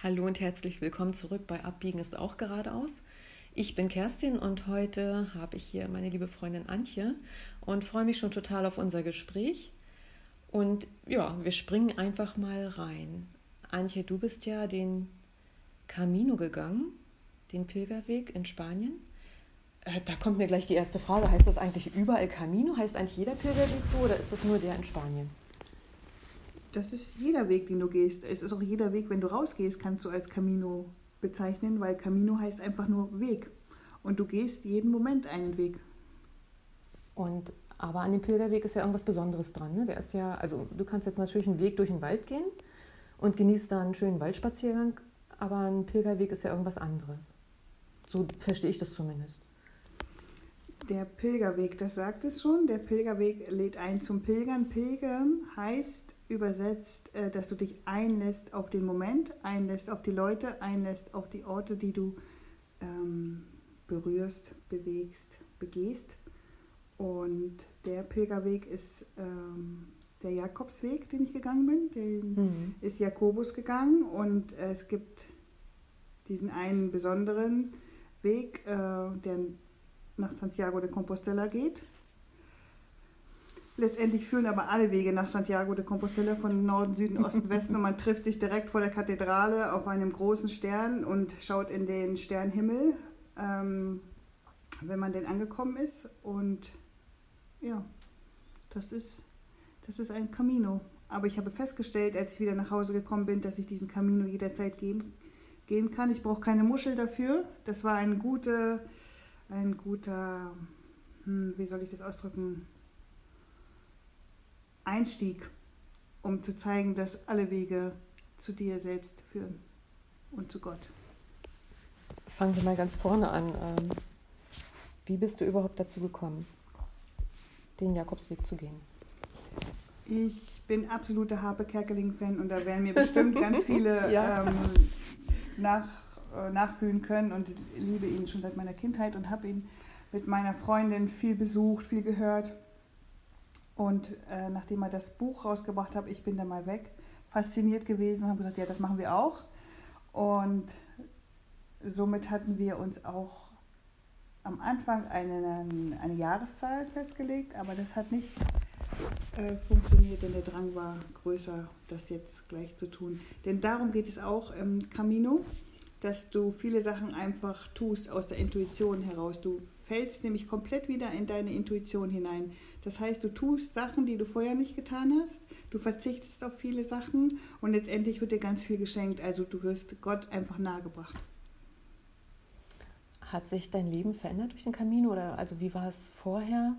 Hallo und herzlich willkommen zurück bei Abbiegen ist auch geradeaus. Ich bin Kerstin und heute habe ich hier meine liebe Freundin Antje und freue mich schon total auf unser Gespräch. Und ja, wir springen einfach mal rein. Antje, du bist ja den Camino gegangen, den Pilgerweg in Spanien. Äh, da kommt mir gleich die erste Frage. Heißt das eigentlich überall Camino? Heißt eigentlich jeder Pilgerweg so oder ist das nur der in Spanien? Das ist jeder Weg, den du gehst. Es ist auch jeder Weg, wenn du rausgehst, kannst du als Camino bezeichnen, weil Camino heißt einfach nur Weg. Und du gehst jeden Moment einen Weg. Und aber an dem Pilgerweg ist ja irgendwas Besonderes dran. Ne? Der ist ja, also du kannst jetzt natürlich einen Weg durch den Wald gehen und genießt da einen schönen Waldspaziergang, aber ein Pilgerweg ist ja irgendwas anderes. So verstehe ich das zumindest. Der Pilgerweg, das sagt es schon. Der Pilgerweg lädt ein zum Pilgern. Pilgern heißt übersetzt, äh, dass du dich einlässt auf den Moment, einlässt auf die Leute, einlässt auf die Orte, die du ähm, berührst, bewegst, begehst. Und der Pilgerweg ist ähm, der Jakobsweg, den ich gegangen bin. Den mhm. ist Jakobus gegangen und es gibt diesen einen besonderen Weg, äh, der nach Santiago de Compostela geht. Letztendlich führen aber alle Wege nach Santiago de Compostela von Norden, Süden, Osten, Westen und man trifft sich direkt vor der Kathedrale auf einem großen Stern und schaut in den Sternhimmel, ähm, wenn man denn angekommen ist. Und ja, das ist, das ist ein Camino. Aber ich habe festgestellt, als ich wieder nach Hause gekommen bin, dass ich diesen Camino jederzeit gehen, gehen kann. Ich brauche keine Muschel dafür. Das war ein guter, ein guter, hm, wie soll ich das ausdrücken? Einstieg, um zu zeigen, dass alle Wege zu dir selbst führen und zu Gott. Fangen wir mal ganz vorne an. Ähm, wie bist du überhaupt dazu gekommen, den Jakobsweg zu gehen? Ich bin absoluter Harpe Kerkeling-Fan und da werden mir bestimmt ganz viele ja. ähm, nach, äh, nachfühlen können und liebe ihn schon seit meiner Kindheit und habe ihn mit meiner Freundin viel besucht, viel gehört. Und äh, nachdem er das Buch rausgebracht hat, ich bin da mal weg, fasziniert gewesen und habe gesagt, ja, das machen wir auch. Und somit hatten wir uns auch am Anfang eine, eine Jahreszahl festgelegt, aber das hat nicht äh, funktioniert, denn der Drang war größer, das jetzt gleich zu tun. Denn darum geht es auch im Camino, dass du viele Sachen einfach tust aus der Intuition heraus. Du fällst nämlich komplett wieder in deine Intuition hinein. Das heißt, du tust Sachen, die du vorher nicht getan hast, du verzichtest auf viele Sachen und letztendlich wird dir ganz viel geschenkt. Also du wirst Gott einfach nahegebracht. Hat sich dein Leben verändert durch den Camino oder also wie war es vorher?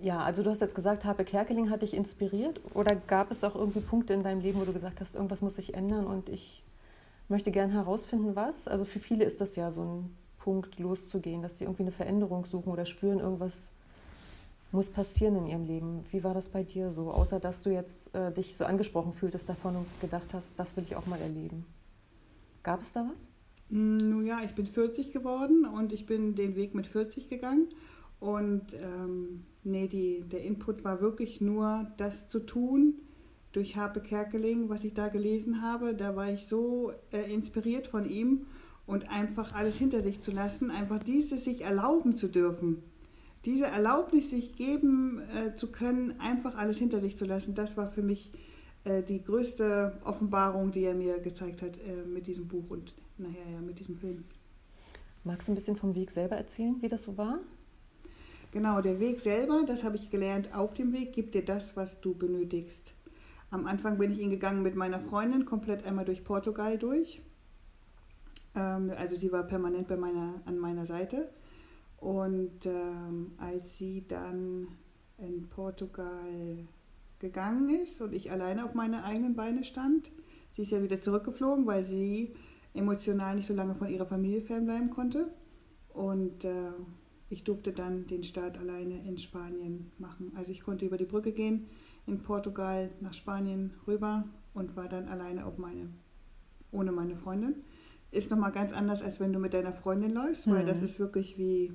Ja, also du hast jetzt gesagt, Habe Kerkeling hat dich inspiriert oder gab es auch irgendwie Punkte in deinem Leben, wo du gesagt hast, irgendwas muss sich ändern und ich möchte gerne herausfinden, was? Also für viele ist das ja so ein Punkt, loszugehen, dass sie irgendwie eine Veränderung suchen oder spüren, irgendwas muss passieren in ihrem Leben. Wie war das bei dir so? Außer dass du jetzt äh, dich so angesprochen fühltest davon und gedacht hast, das will ich auch mal erleben. Gab es da was? Mm, nun ja, ich bin 40 geworden und ich bin den Weg mit 40 gegangen. Und ähm, nee, die, der Input war wirklich nur das zu tun durch Harpe Kerkeling, was ich da gelesen habe. Da war ich so äh, inspiriert von ihm und einfach alles hinter sich zu lassen, einfach dieses sich erlauben zu dürfen diese Erlaubnis sich geben äh, zu können, einfach alles hinter sich zu lassen, das war für mich äh, die größte Offenbarung, die er mir gezeigt hat äh, mit diesem Buch und nachher ja mit diesem Film. Magst du ein bisschen vom Weg selber erzählen, wie das so war? Genau, der Weg selber, das habe ich gelernt, auf dem Weg gibt dir das, was du benötigst. Am Anfang bin ich ihn gegangen mit meiner Freundin, komplett einmal durch Portugal durch. Ähm, also sie war permanent bei meiner, an meiner Seite. Und ähm, als sie dann in Portugal gegangen ist und ich alleine auf meine eigenen Beine stand, sie ist ja wieder zurückgeflogen, weil sie emotional nicht so lange von ihrer Familie fernbleiben konnte. Und äh, ich durfte dann den Start alleine in Spanien machen. Also ich konnte über die Brücke gehen, in Portugal nach Spanien rüber und war dann alleine auf meine, ohne meine Freundin. Ist nochmal ganz anders, als wenn du mit deiner Freundin läufst, weil mhm. das ist wirklich wie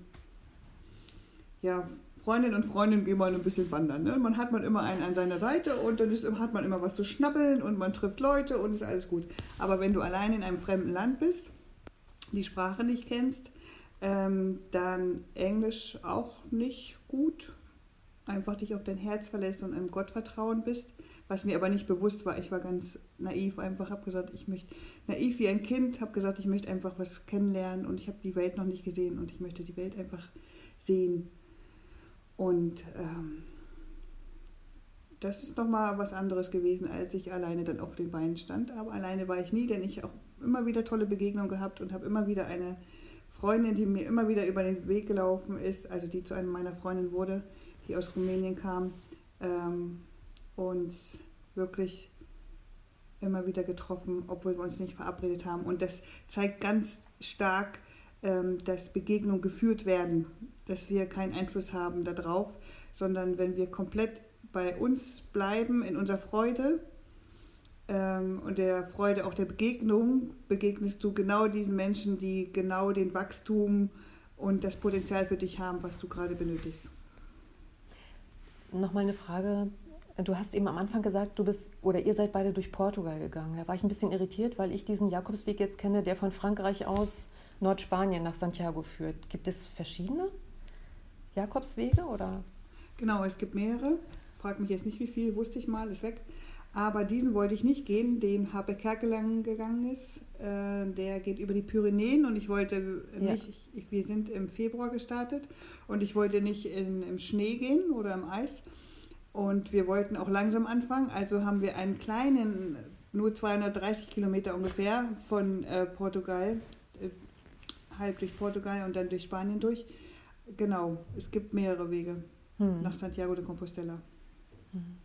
ja, Freundin und Freundin gehen mal ein bisschen wandern. Ne? Man hat man immer einen an seiner Seite und dann ist, hat man immer was zu schnappeln und man trifft Leute und ist alles gut. Aber wenn du allein in einem fremden Land bist, die Sprache nicht kennst, ähm, dann Englisch auch nicht gut, einfach dich auf dein Herz verlässt und einem Gott vertrauen bist, was mir aber nicht bewusst war. Ich war ganz naiv, einfach habe gesagt, ich möchte, naiv wie ein Kind, habe gesagt, ich möchte einfach was kennenlernen und ich habe die Welt noch nicht gesehen und ich möchte die Welt einfach sehen. Und ähm, das ist nochmal was anderes gewesen, als ich alleine dann auf den Beinen stand. Aber alleine war ich nie, denn ich habe immer wieder tolle Begegnungen gehabt und habe immer wieder eine Freundin, die mir immer wieder über den Weg gelaufen ist, also die zu einer meiner Freundinnen wurde, die aus Rumänien kam, ähm, uns wirklich immer wieder getroffen, obwohl wir uns nicht verabredet haben. Und das zeigt ganz stark, ähm, dass Begegnungen geführt werden, dass wir keinen Einfluss haben darauf, sondern wenn wir komplett bei uns bleiben, in unserer Freude ähm, und der Freude auch der Begegnung, begegnest du genau diesen Menschen, die genau den Wachstum und das Potenzial für dich haben, was du gerade benötigst. Nochmal eine Frage. Du hast eben am Anfang gesagt, du bist oder ihr seid beide durch Portugal gegangen. Da war ich ein bisschen irritiert, weil ich diesen Jakobsweg jetzt kenne, der von Frankreich aus Nordspanien nach Santiago führt. Gibt es verschiedene Jakobswege oder? Genau, es gibt mehrere. Frag mich jetzt nicht, wie viel, wusste ich mal, ist weg. Aber diesen wollte ich nicht gehen, den Habe Kerkelang gegangen ist. Äh, der geht über die Pyrenäen und ich wollte nicht, ja. ich, wir sind im Februar gestartet und ich wollte nicht in, im Schnee gehen oder im Eis. Und wir wollten auch langsam anfangen, also haben wir einen kleinen, nur 230 Kilometer ungefähr von äh, Portugal halb durch Portugal und dann durch Spanien durch. Genau, es gibt mehrere Wege hm. nach Santiago de Compostela. Hm.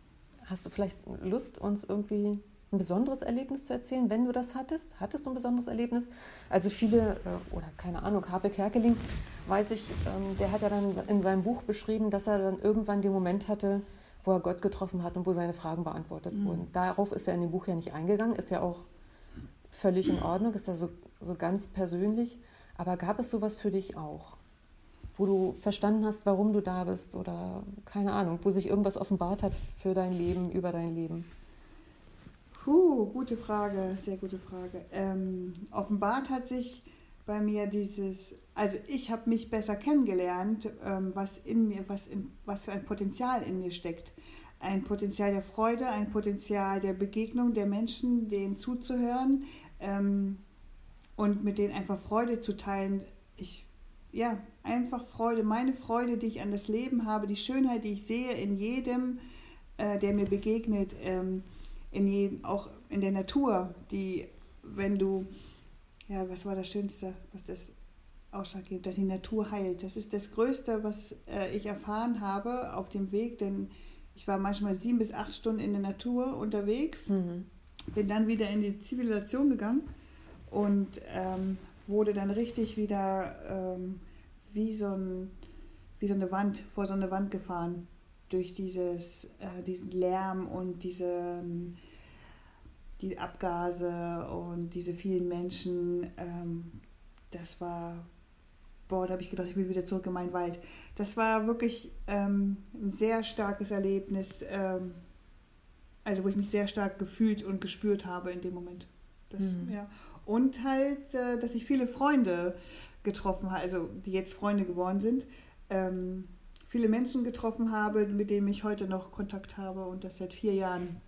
Hast du vielleicht Lust, uns irgendwie ein besonderes Erlebnis zu erzählen, wenn du das hattest? Hattest du ein besonderes Erlebnis? Also viele, äh, oder keine Ahnung, Habe Kerkeling, weiß ich, ähm, der hat ja dann in seinem Buch beschrieben, dass er dann irgendwann den Moment hatte, wo er Gott getroffen hat und wo seine Fragen beantwortet mhm. wurden. Darauf ist er in dem Buch ja nicht eingegangen, ist ja auch völlig in Ordnung, ist ja so, so ganz persönlich. Aber gab es sowas für dich auch? Wo du verstanden hast, warum du da bist oder keine Ahnung, wo sich irgendwas offenbart hat für dein Leben, über dein Leben? Puh, gute Frage, sehr gute Frage. Ähm, offenbart hat sich bei mir dieses, also ich habe mich besser kennengelernt, ähm, was in mir, was, in, was für ein Potenzial in mir steckt. Ein Potenzial der Freude, ein Potenzial der Begegnung der Menschen, denen zuzuhören. Ähm, und mit denen einfach Freude zu teilen. Ich, ja, einfach Freude, meine Freude, die ich an das Leben habe, die Schönheit, die ich sehe in jedem, äh, der mir begegnet, ähm, in jedem, auch in der Natur, die, wenn du, ja, was war das Schönste, was das ausschlaggebend, dass die Natur heilt. Das ist das Größte, was äh, ich erfahren habe auf dem Weg, denn ich war manchmal sieben bis acht Stunden in der Natur unterwegs, mhm. bin dann wieder in die Zivilisation gegangen und ähm, wurde dann richtig wieder ähm, wie, so ein, wie so eine Wand, vor so eine Wand gefahren durch dieses, äh, diesen Lärm und diese die Abgase und diese vielen Menschen. Ähm, das war, boah, da habe ich gedacht, ich will wieder zurück in meinen Wald. Das war wirklich ähm, ein sehr starkes Erlebnis, ähm, also wo ich mich sehr stark gefühlt und gespürt habe in dem Moment. Das, mhm. ja. Und halt, äh, dass ich viele Freunde getroffen habe, also die jetzt Freunde geworden sind. Ähm, viele Menschen getroffen habe, mit denen ich heute noch Kontakt habe und das seit vier Jahren,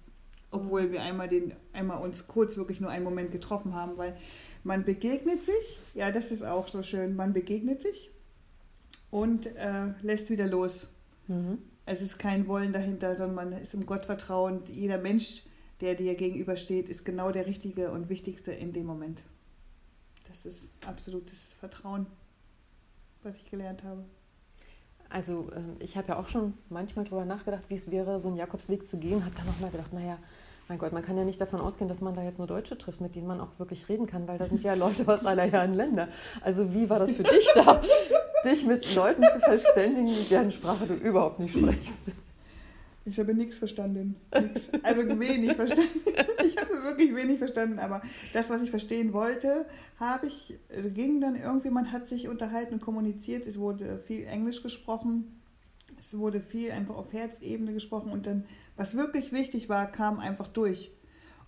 obwohl wir einmal, den, einmal uns kurz wirklich nur einen Moment getroffen haben, weil man begegnet sich, ja, das ist auch so schön, man begegnet sich und äh, lässt wieder los. Mhm. Es ist kein Wollen dahinter, sondern man ist im Gottvertrauen. Jeder Mensch der dir gegenübersteht, ist genau der Richtige und Wichtigste in dem Moment. Das ist absolutes Vertrauen, was ich gelernt habe. Also ähm, ich habe ja auch schon manchmal darüber nachgedacht, wie es wäre, so einen Jakobsweg zu gehen. Habe dann nochmal gedacht, naja, mein Gott, man kann ja nicht davon ausgehen, dass man da jetzt nur Deutsche trifft, mit denen man auch wirklich reden kann, weil da sind ja Leute aus aller Herren Länder. Also wie war das für dich da, dich mit Leuten zu verständigen, deren Sprache du überhaupt nicht sprichst? Ich habe nichts verstanden. Nix. Also wenig verstanden. Ich habe wirklich wenig verstanden, aber das, was ich verstehen wollte, habe ich, ging dann irgendwie, man hat sich unterhalten und kommuniziert. Es wurde viel Englisch gesprochen. es wurde viel einfach auf Herzebene gesprochen und dann, was wirklich wichtig war, kam einfach durch.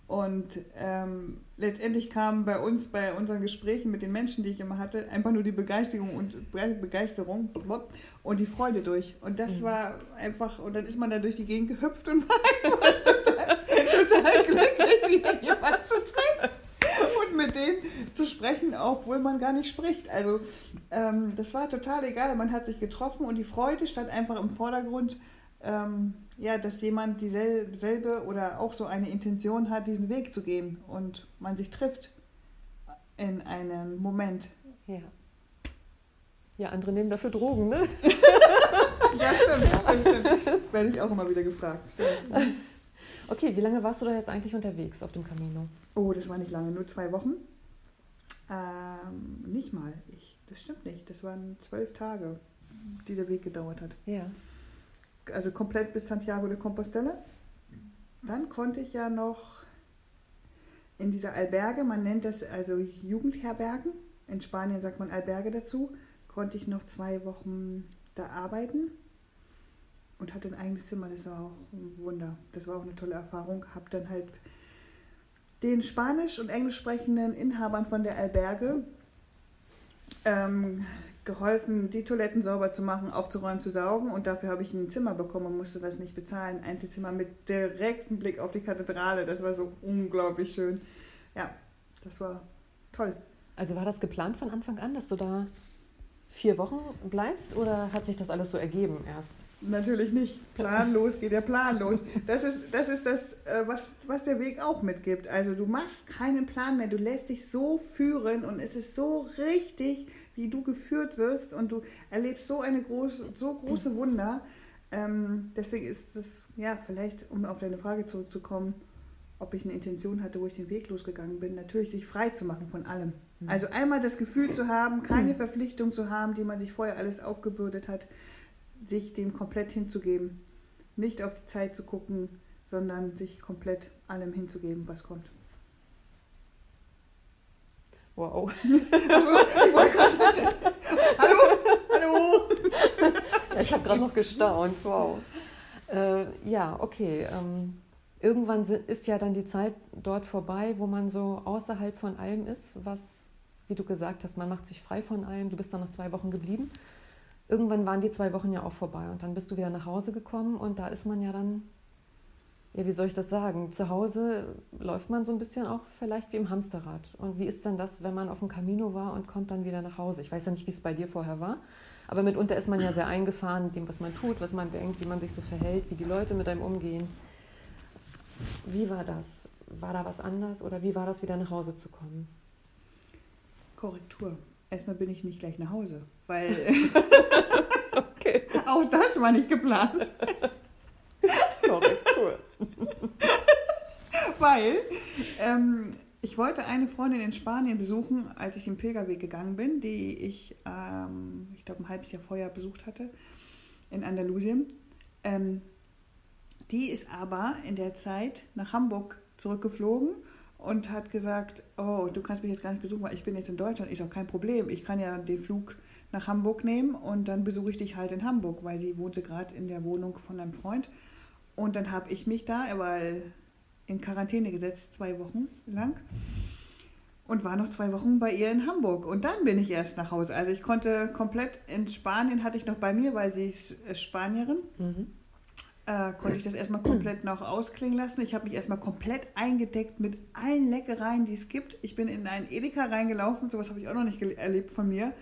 Und ähm, letztendlich kam bei uns, bei unseren Gesprächen mit den Menschen, die ich immer hatte, einfach nur die Begeisterung und Begeisterung und die Freude durch. Und das mhm. war einfach, und dann ist man da durch die Gegend gehüpft und war einfach total, total glücklich, wieder jemanden zu treffen und mit denen zu sprechen, obwohl man gar nicht spricht. Also ähm, das war total egal. Man hat sich getroffen und die Freude stand einfach im Vordergrund. Ähm, ja, dass jemand dieselbe oder auch so eine Intention hat, diesen Weg zu gehen und man sich trifft in einem Moment. Ja. Ja, andere nehmen dafür Drogen, ne? ja, stimmt, stimmt, stimmt. Werde ich auch immer wieder gefragt. Stimmt. Okay, wie lange warst du da jetzt eigentlich unterwegs auf dem Camino? Oh, das war nicht lange, nur zwei Wochen. Ähm, nicht mal. Ich, das stimmt nicht. Das waren zwölf Tage, die der Weg gedauert hat. Ja also komplett bis Santiago de Compostela. Dann konnte ich ja noch in dieser Alberge, man nennt das also Jugendherbergen, in Spanien sagt man Alberge dazu, konnte ich noch zwei Wochen da arbeiten und hatte ein eigenes Zimmer. Das war auch ein Wunder. Das war auch eine tolle Erfahrung. Habe dann halt den spanisch- und englisch sprechenden Inhabern von der Alberge ähm, geholfen, die Toiletten sauber zu machen, aufzuräumen, zu saugen. Und dafür habe ich ein Zimmer bekommen und musste das nicht bezahlen. Einzelzimmer mit direktem Blick auf die Kathedrale. Das war so unglaublich schön. Ja, das war toll. Also war das geplant von Anfang an, dass du da vier Wochen bleibst oder hat sich das alles so ergeben erst? Natürlich nicht. Planlos geht der Plan los. Das ist das, ist das äh, was, was der Weg auch mitgibt. Also du machst keinen Plan mehr, du lässt dich so führen und es ist so richtig, wie du geführt wirst und du erlebst so eine große, so große Wunder. Ähm, deswegen ist es, ja, vielleicht, um auf deine Frage zurückzukommen, ob ich eine Intention hatte, wo ich den Weg losgegangen bin, natürlich sich frei zu machen von allem. Mhm. Also einmal das Gefühl zu haben, keine Verpflichtung zu haben, die man sich vorher alles aufgebürdet hat sich dem komplett hinzugeben. Nicht auf die Zeit zu gucken, sondern sich komplett allem hinzugeben, was kommt. Wow. Also, ich wollte gerade Hallo? Hallo? ich habe gerade noch gestaunt. Wow. Äh, ja, okay. Ähm, irgendwann ist ja dann die Zeit dort vorbei, wo man so außerhalb von allem ist, was, wie du gesagt hast, man macht sich frei von allem. Du bist dann noch zwei Wochen geblieben irgendwann waren die zwei Wochen ja auch vorbei und dann bist du wieder nach Hause gekommen und da ist man ja dann, ja, wie soll ich das sagen? Zu Hause läuft man so ein bisschen auch vielleicht wie im Hamsterrad. Und wie ist denn das, wenn man auf dem Camino war und kommt dann wieder nach Hause? Ich weiß ja nicht, wie es bei dir vorher war, aber mitunter ist man ja sehr eingefahren mit dem, was man tut, was man denkt, wie man sich so verhält, wie die Leute mit einem umgehen. Wie war das? War da was anders oder wie war das, wieder nach Hause zu kommen? Korrektur. Erstmal bin ich nicht gleich nach Hause, weil okay. auch das war nicht geplant. Korrektur. weil ähm, ich wollte eine Freundin in Spanien besuchen, als ich den Pilgerweg gegangen bin, die ich, ähm, ich glaube, ein halbes Jahr vorher besucht hatte in Andalusien. Ähm, die ist aber in der Zeit nach Hamburg zurückgeflogen und hat gesagt, oh, du kannst mich jetzt gar nicht besuchen, weil ich bin jetzt in Deutschland. Ist auch kein Problem. Ich kann ja den Flug nach Hamburg nehmen und dann besuche ich dich halt in Hamburg, weil sie wohnte gerade in der Wohnung von einem Freund. Und dann habe ich mich da, weil in Quarantäne gesetzt, zwei Wochen lang. Und war noch zwei Wochen bei ihr in Hamburg. Und dann bin ich erst nach Hause. Also ich konnte komplett in Spanien, hatte ich noch bei mir, weil sie ist Spanierin. Mhm äh, konnte ich das erstmal komplett noch ausklingen lassen. Ich habe mich erstmal komplett eingedeckt mit allen Leckereien, die es gibt. Ich bin in einen Edeka reingelaufen, sowas habe ich auch noch nicht erlebt von mir.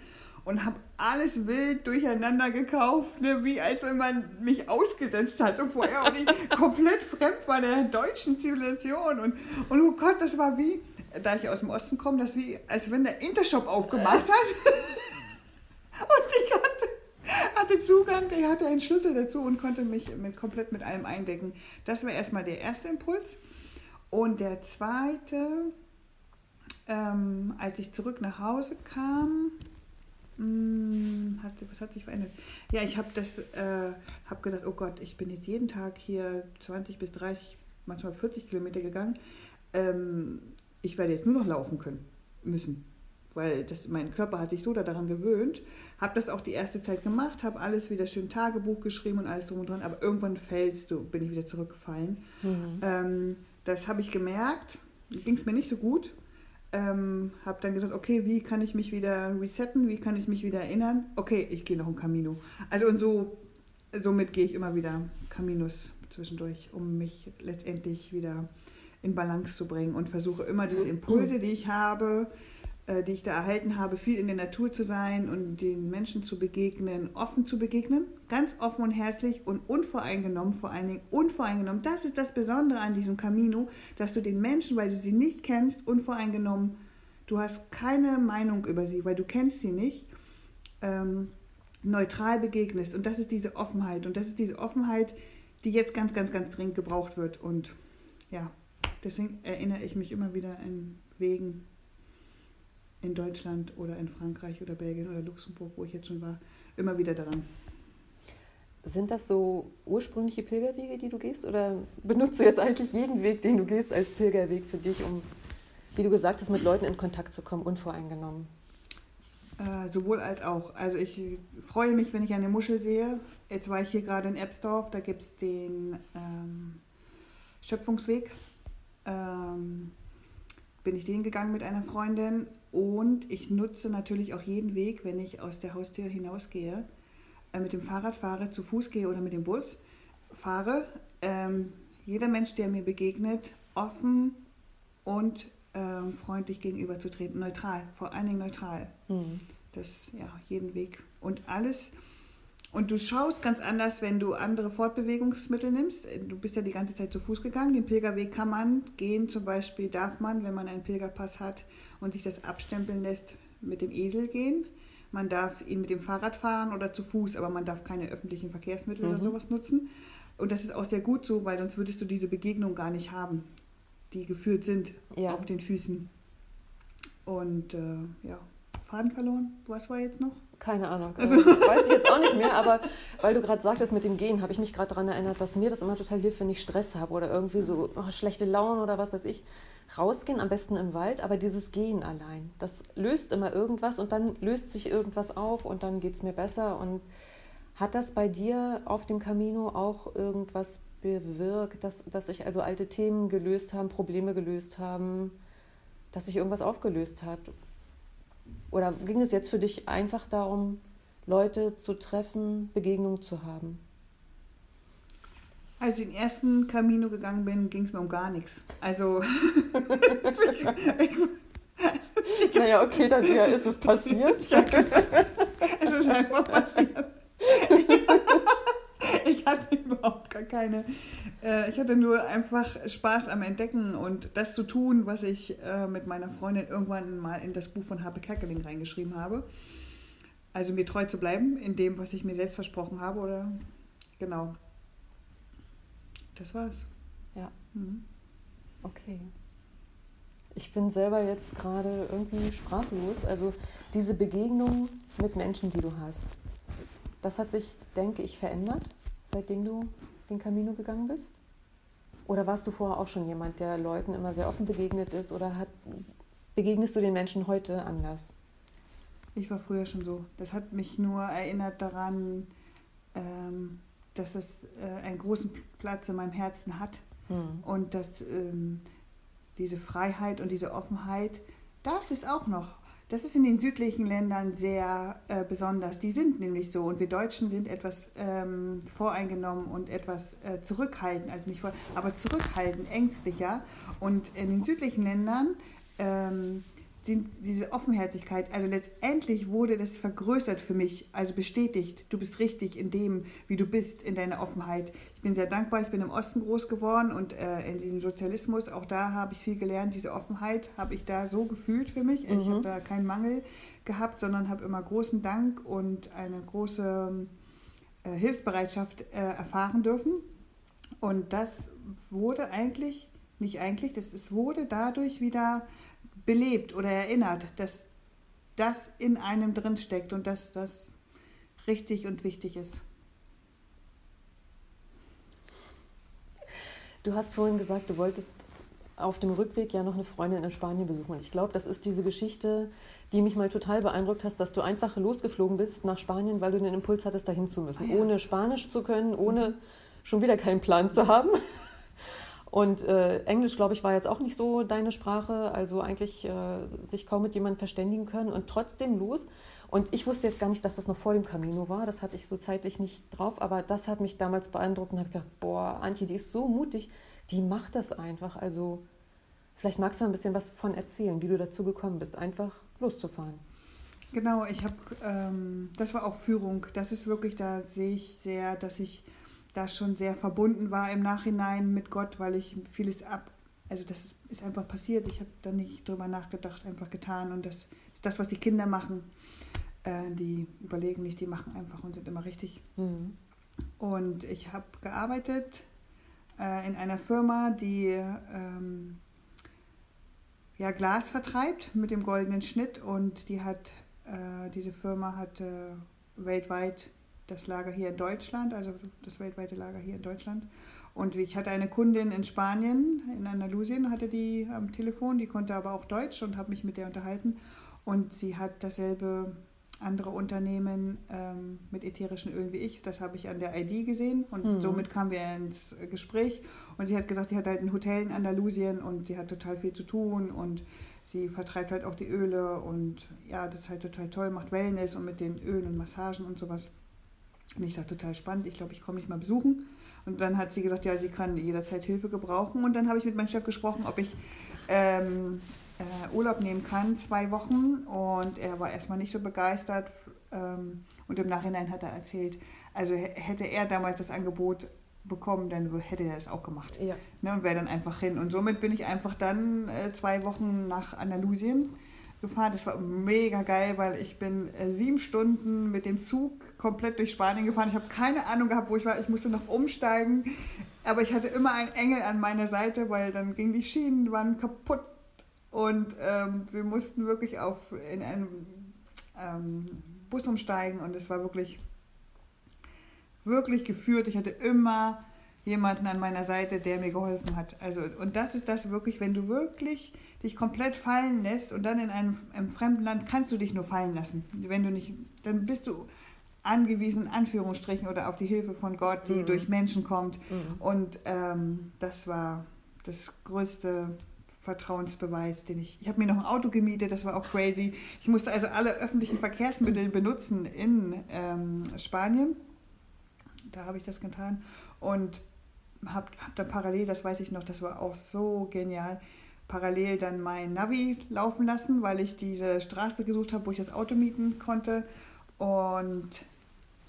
Und habe alles wild durcheinander gekauft, ne, wie als wenn man mich ausgesetzt hatte vorher und ich komplett fremd war der deutschen Zivilisation. Und, und oh Gott, das war wie, da ich aus dem Osten komme, das wie, als wenn der Intershop aufgemacht hat. und ich hatte hatte Zugang, er hatte einen Schlüssel dazu und konnte mich mit, komplett mit allem eindecken. Das war erstmal der erste Impuls. Und der zweite, ähm, als ich zurück nach Hause kam, hm, hat, was hat sich verändert? Ja, ich habe das, äh, habe gedacht, oh Gott, ich bin jetzt jeden Tag hier 20 bis 30, manchmal 40 Kilometer gegangen. Ähm, ich werde jetzt nur noch laufen können müssen weil das, mein Körper hat sich so daran gewöhnt. Habe das auch die erste Zeit gemacht, habe alles wieder schön Tagebuch geschrieben und alles drum und dran, aber irgendwann fällst du, bin ich wieder zurückgefallen. Mhm. Ähm, das habe ich gemerkt, ging es mir nicht so gut. Ähm, habe dann gesagt, okay, wie kann ich mich wieder resetten, wie kann ich mich wieder erinnern? Okay, ich gehe noch ein Camino. Also und so, somit gehe ich immer wieder Caminos zwischendurch, um mich letztendlich wieder in Balance zu bringen und versuche immer diese Impulse, die ich habe, die ich da erhalten habe, viel in der Natur zu sein und den Menschen zu begegnen, offen zu begegnen, ganz offen und herzlich und unvoreingenommen, vor allen Dingen unvoreingenommen. Das ist das Besondere an diesem Camino, dass du den Menschen, weil du sie nicht kennst, unvoreingenommen, du hast keine Meinung über sie, weil du kennst sie nicht, ähm, neutral begegnest. Und das ist diese Offenheit. Und das ist diese Offenheit, die jetzt ganz, ganz, ganz dringend gebraucht wird. Und ja, Deswegen erinnere ich mich immer wieder an Wegen in Deutschland oder in Frankreich oder Belgien oder Luxemburg, wo ich jetzt schon war, immer wieder daran. Sind das so ursprüngliche Pilgerwege, die du gehst? Oder benutzt du jetzt eigentlich jeden Weg, den du gehst, als Pilgerweg für dich, um, wie du gesagt hast, mit Leuten in Kontakt zu kommen, unvoreingenommen? Äh, sowohl als auch. Also ich freue mich, wenn ich eine Muschel sehe. Jetzt war ich hier gerade in Ebsdorf, da gibt es den ähm, Schöpfungsweg ähm, bin ich den gegangen mit einer Freundin und ich nutze natürlich auch jeden Weg, wenn ich aus der Haustür hinausgehe, äh, mit dem Fahrrad fahre, zu Fuß gehe oder mit dem Bus fahre. Ähm, jeder Mensch, der mir begegnet, offen und ähm, freundlich gegenüberzutreten, neutral, vor allen Dingen neutral. Mhm. Das, ja, jeden Weg. Und alles, und du schaust ganz anders, wenn du andere Fortbewegungsmittel nimmst. Du bist ja die ganze Zeit zu Fuß gegangen. Den Pilgerweg kann man gehen, zum Beispiel darf man, wenn man einen Pilgerpass hat und sich das abstempeln lässt, mit dem Esel gehen. Man darf ihn mit dem Fahrrad fahren oder zu Fuß, aber man darf keine öffentlichen Verkehrsmittel mhm. oder sowas nutzen. Und das ist auch sehr gut so, weil sonst würdest du diese Begegnung gar nicht haben, die geführt sind ja. auf den Füßen. Und äh, ja, Faden verloren. Was war jetzt noch? Keine Ahnung. Also. Weiß ich jetzt auch nicht mehr, aber weil du gerade sagtest mit dem Gehen, habe ich mich gerade daran erinnert, dass mir das immer total hilft, wenn ich Stress habe oder irgendwie so oh, schlechte Laune oder was weiß ich. Rausgehen, am besten im Wald, aber dieses Gehen allein, das löst immer irgendwas und dann löst sich irgendwas auf und dann geht es mir besser. Und hat das bei dir auf dem Camino auch irgendwas bewirkt, dass, dass sich also alte Themen gelöst haben, Probleme gelöst haben, dass sich irgendwas aufgelöst hat? Oder ging es jetzt für dich einfach darum, Leute zu treffen, Begegnungen zu haben? Als ich den ersten Camino gegangen bin, ging es mir um gar nichts. Also. naja, okay, dann ja, ist es passiert. es ist einfach passiert. ich hatte überhaupt gar keine. Äh, ich hatte nur einfach Spaß am Entdecken und das zu tun, was ich äh, mit meiner Freundin irgendwann mal in das Buch von Harpe Kerkeling reingeschrieben habe. Also mir treu zu bleiben in dem, was ich mir selbst versprochen habe, oder genau. Das war's. Ja. Mhm. Okay. Ich bin selber jetzt gerade irgendwie sprachlos. Also diese Begegnung mit Menschen, die du hast, das hat sich, denke ich, verändert seitdem du den Camino gegangen bist? Oder warst du vorher auch schon jemand, der Leuten immer sehr offen begegnet ist? Oder hat, begegnest du den Menschen heute anders? Ich war früher schon so. Das hat mich nur erinnert daran, ähm, dass es äh, einen großen Platz in meinem Herzen hat. Hm. Und dass ähm, diese Freiheit und diese Offenheit, das ist auch noch. Das ist in den südlichen Ländern sehr äh, besonders. Die sind nämlich so. Und wir Deutschen sind etwas ähm, voreingenommen und etwas äh, zurückhaltend, also nicht vor, aber zurückhaltend, ängstlicher. Und in den südlichen Ländern ähm, sind diese Offenherzigkeit, also letztendlich wurde das vergrößert für mich, also bestätigt, du bist richtig in dem, wie du bist, in deiner Offenheit. Ich bin sehr dankbar, ich bin im Osten groß geworden und äh, in diesem Sozialismus, auch da habe ich viel gelernt, diese Offenheit habe ich da so gefühlt für mich. Mhm. Ich habe da keinen Mangel gehabt, sondern habe immer großen Dank und eine große äh, Hilfsbereitschaft äh, erfahren dürfen. Und das wurde eigentlich, nicht eigentlich, das, es wurde dadurch wieder belebt oder erinnert, dass das in einem drin steckt und dass das richtig und wichtig ist. Du hast vorhin gesagt, du wolltest auf dem Rückweg ja noch eine Freundin in Spanien besuchen. Und ich glaube, das ist diese Geschichte, die mich mal total beeindruckt hat, dass du einfach losgeflogen bist nach Spanien, weil du den Impuls hattest, dahin zu müssen. Ah, ja. Ohne Spanisch zu können, ohne schon wieder keinen Plan zu haben. Und äh, Englisch, glaube ich, war jetzt auch nicht so deine Sprache, also eigentlich äh, sich kaum mit jemandem verständigen können und trotzdem los. Und ich wusste jetzt gar nicht, dass das noch vor dem Camino war, das hatte ich so zeitlich nicht drauf, aber das hat mich damals beeindruckt und habe gedacht, boah, Antje, die ist so mutig, die macht das einfach. Also vielleicht magst du ein bisschen was von erzählen, wie du dazu gekommen bist, einfach loszufahren. Genau, ich habe, ähm, das war auch Führung. Das ist wirklich, da sehe ich sehr, dass ich da schon sehr verbunden war im Nachhinein mit Gott, weil ich vieles ab, also das ist einfach passiert. Ich habe da nicht drüber nachgedacht, einfach getan. Und das ist das, was die Kinder machen. Äh, die überlegen nicht, die machen einfach und sind immer richtig. Mhm. Und ich habe gearbeitet äh, in einer Firma, die ähm, ja, Glas vertreibt mit dem goldenen Schnitt und die hat, äh, diese Firma hat weltweit das Lager hier in Deutschland, also das weltweite Lager hier in Deutschland. Und ich hatte eine Kundin in Spanien, in Andalusien, hatte die am Telefon, die konnte aber auch Deutsch und habe mich mit der unterhalten. Und sie hat dasselbe andere Unternehmen ähm, mit ätherischen Ölen wie ich. Das habe ich an der ID gesehen und mhm. somit kamen wir ins Gespräch. Und sie hat gesagt, sie hat halt ein Hotel in Andalusien und sie hat total viel zu tun und sie vertreibt halt auch die Öle und ja, das ist halt total toll, macht Wellness und mit den Ölen und Massagen und sowas. Und ich sage, total spannend, ich glaube, ich komme mich mal besuchen. Und dann hat sie gesagt, ja, sie kann jederzeit Hilfe gebrauchen. Und dann habe ich mit meinem Chef gesprochen, ob ich ähm, äh, Urlaub nehmen kann, zwei Wochen. Und er war erstmal nicht so begeistert. Ähm, und im Nachhinein hat er erzählt, also hätte er damals das Angebot bekommen, dann hätte er es auch gemacht. Ja. Ne, und wäre dann einfach hin. Und somit bin ich einfach dann äh, zwei Wochen nach Andalusien gefahren. Das war mega geil, weil ich bin äh, sieben Stunden mit dem Zug komplett durch Spanien gefahren. Ich habe keine Ahnung gehabt, wo ich war. Ich musste noch umsteigen. Aber ich hatte immer einen Engel an meiner Seite, weil dann gingen die Schienen, waren kaputt. Und ähm, wir mussten wirklich auf, in einen ähm, Bus umsteigen. Und es war wirklich, wirklich geführt. Ich hatte immer jemanden an meiner Seite, der mir geholfen hat. Also, und das ist das wirklich, wenn du wirklich dich komplett fallen lässt und dann in einem, einem fremden Land kannst du dich nur fallen lassen. Wenn du nicht, dann bist du angewiesen, in Anführungsstrichen, oder auf die Hilfe von Gott, die mhm. durch Menschen kommt. Mhm. Und ähm, das war das größte Vertrauensbeweis, den ich. Ich habe mir noch ein Auto gemietet, das war auch crazy. Ich musste also alle öffentlichen Verkehrsmittel benutzen in ähm, Spanien. Da habe ich das getan. Und habe hab dann parallel, das weiß ich noch, das war auch so genial, parallel dann mein Navi laufen lassen, weil ich diese Straße gesucht habe, wo ich das Auto mieten konnte. Und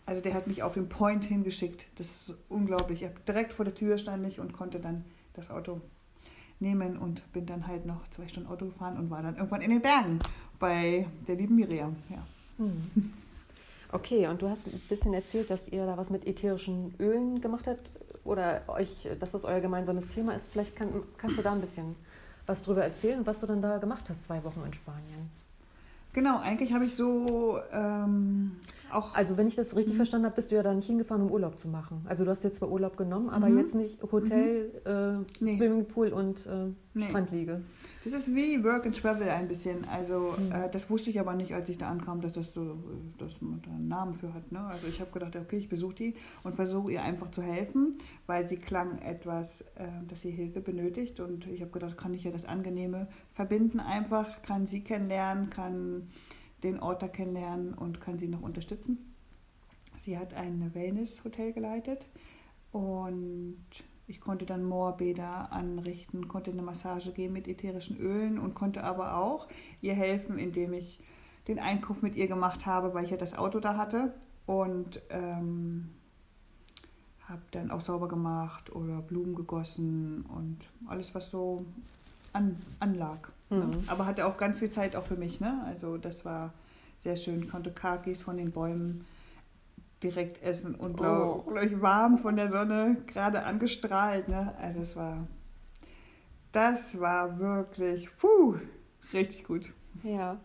also der hat mich auf den Point hingeschickt. Das ist unglaublich. Ich direkt vor der Tür stand ich und konnte dann das Auto nehmen und bin dann halt noch zwei Stunden Auto gefahren und war dann irgendwann in den Bergen bei der lieben Miriam. Ja. Hm. Okay, und du hast ein bisschen erzählt, dass ihr da was mit ätherischen Ölen gemacht habt oder euch, dass das euer gemeinsames Thema ist. Vielleicht kann, kannst du da ein bisschen was drüber erzählen, was du dann da gemacht hast, zwei Wochen in Spanien. Genau, eigentlich habe ich so ähm, auch. Also, wenn ich das richtig mhm. verstanden habe, bist du ja da nicht hingefahren, um Urlaub zu machen. Also, du hast jetzt zwar Urlaub genommen, aber mhm. jetzt nicht Hotel, mhm. äh, nee. Swimmingpool und äh, nee. Strandliege. Das ist wie Work and Travel ein bisschen. Also, mhm. äh, das wusste ich aber nicht, als ich da ankam, dass das so dass man da einen Namen für hat. Ne? Also, ich habe gedacht, okay, ich besuche die und versuche ihr einfach zu helfen, weil sie klang etwas, äh, dass sie Hilfe benötigt. Und ich habe gedacht, kann ich ja das Angenehme verbinden einfach, kann sie kennenlernen, kann den Ort da kennenlernen und kann sie noch unterstützen. Sie hat ein Wellness-Hotel geleitet und ich konnte dann Moorbäder anrichten, konnte eine Massage geben mit ätherischen Ölen und konnte aber auch ihr helfen, indem ich den Einkauf mit ihr gemacht habe, weil ich ja das Auto da hatte und ähm, habe dann auch sauber gemacht oder Blumen gegossen und alles, was so an, anlag. Ne? Mhm. Ne? Aber hatte auch ganz viel Zeit auch für mich. Ne? Also das war sehr schön. Konnte Kakis von den Bäumen direkt essen und oh. glaube warm von der Sonne gerade angestrahlt. Ne? Also es war, das war wirklich, puh, richtig gut. Ja,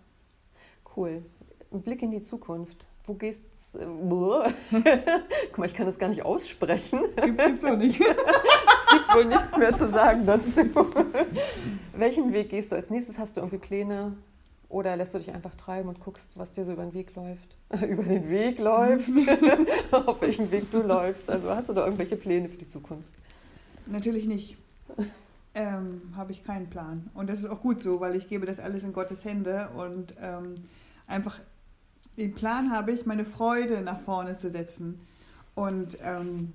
cool. Ein Blick in die Zukunft. Wo gehst du? Guck mal, ich kann das gar nicht aussprechen. Gibt, gibt's auch nicht. gibt wohl nichts mehr zu sagen dazu. Welchen Weg gehst du als nächstes? Hast du irgendwie Pläne? Oder lässt du dich einfach treiben und guckst, was dir so über den Weg läuft? über den Weg läuft? Auf welchem Weg du läufst? Also hast du da irgendwelche Pläne für die Zukunft? Natürlich nicht. Ähm, Habe ich keinen Plan. Und das ist auch gut so, weil ich gebe das alles in Gottes Hände und ähm, einfach den Plan habe ich, meine Freude nach vorne zu setzen. Und ähm,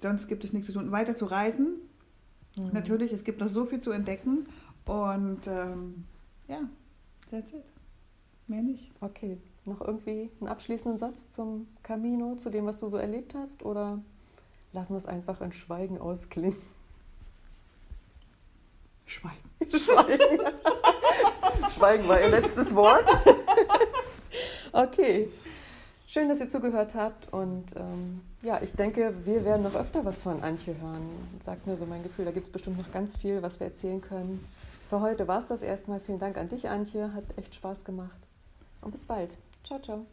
sonst gibt es nichts zu tun. Weiter zu reisen. Mhm. Natürlich, es gibt noch so viel zu entdecken. Und ähm, ja, that's it. Mehr nicht. Okay. Noch irgendwie einen abschließenden Satz zum Camino, zu dem, was du so erlebt hast? Oder lassen wir es einfach in Schweigen ausklingen? Schweigen. Schweigen. Schweigen war ihr letztes Wort. okay. Schön, dass ihr zugehört habt und ähm, ja, ich denke, wir werden noch öfter was von Antje hören. Sagt mir so mein Gefühl, da gibt es bestimmt noch ganz viel, was wir erzählen können. Für heute war es das erstmal. Vielen Dank an dich, Antje. Hat echt Spaß gemacht. Und bis bald. Ciao, ciao.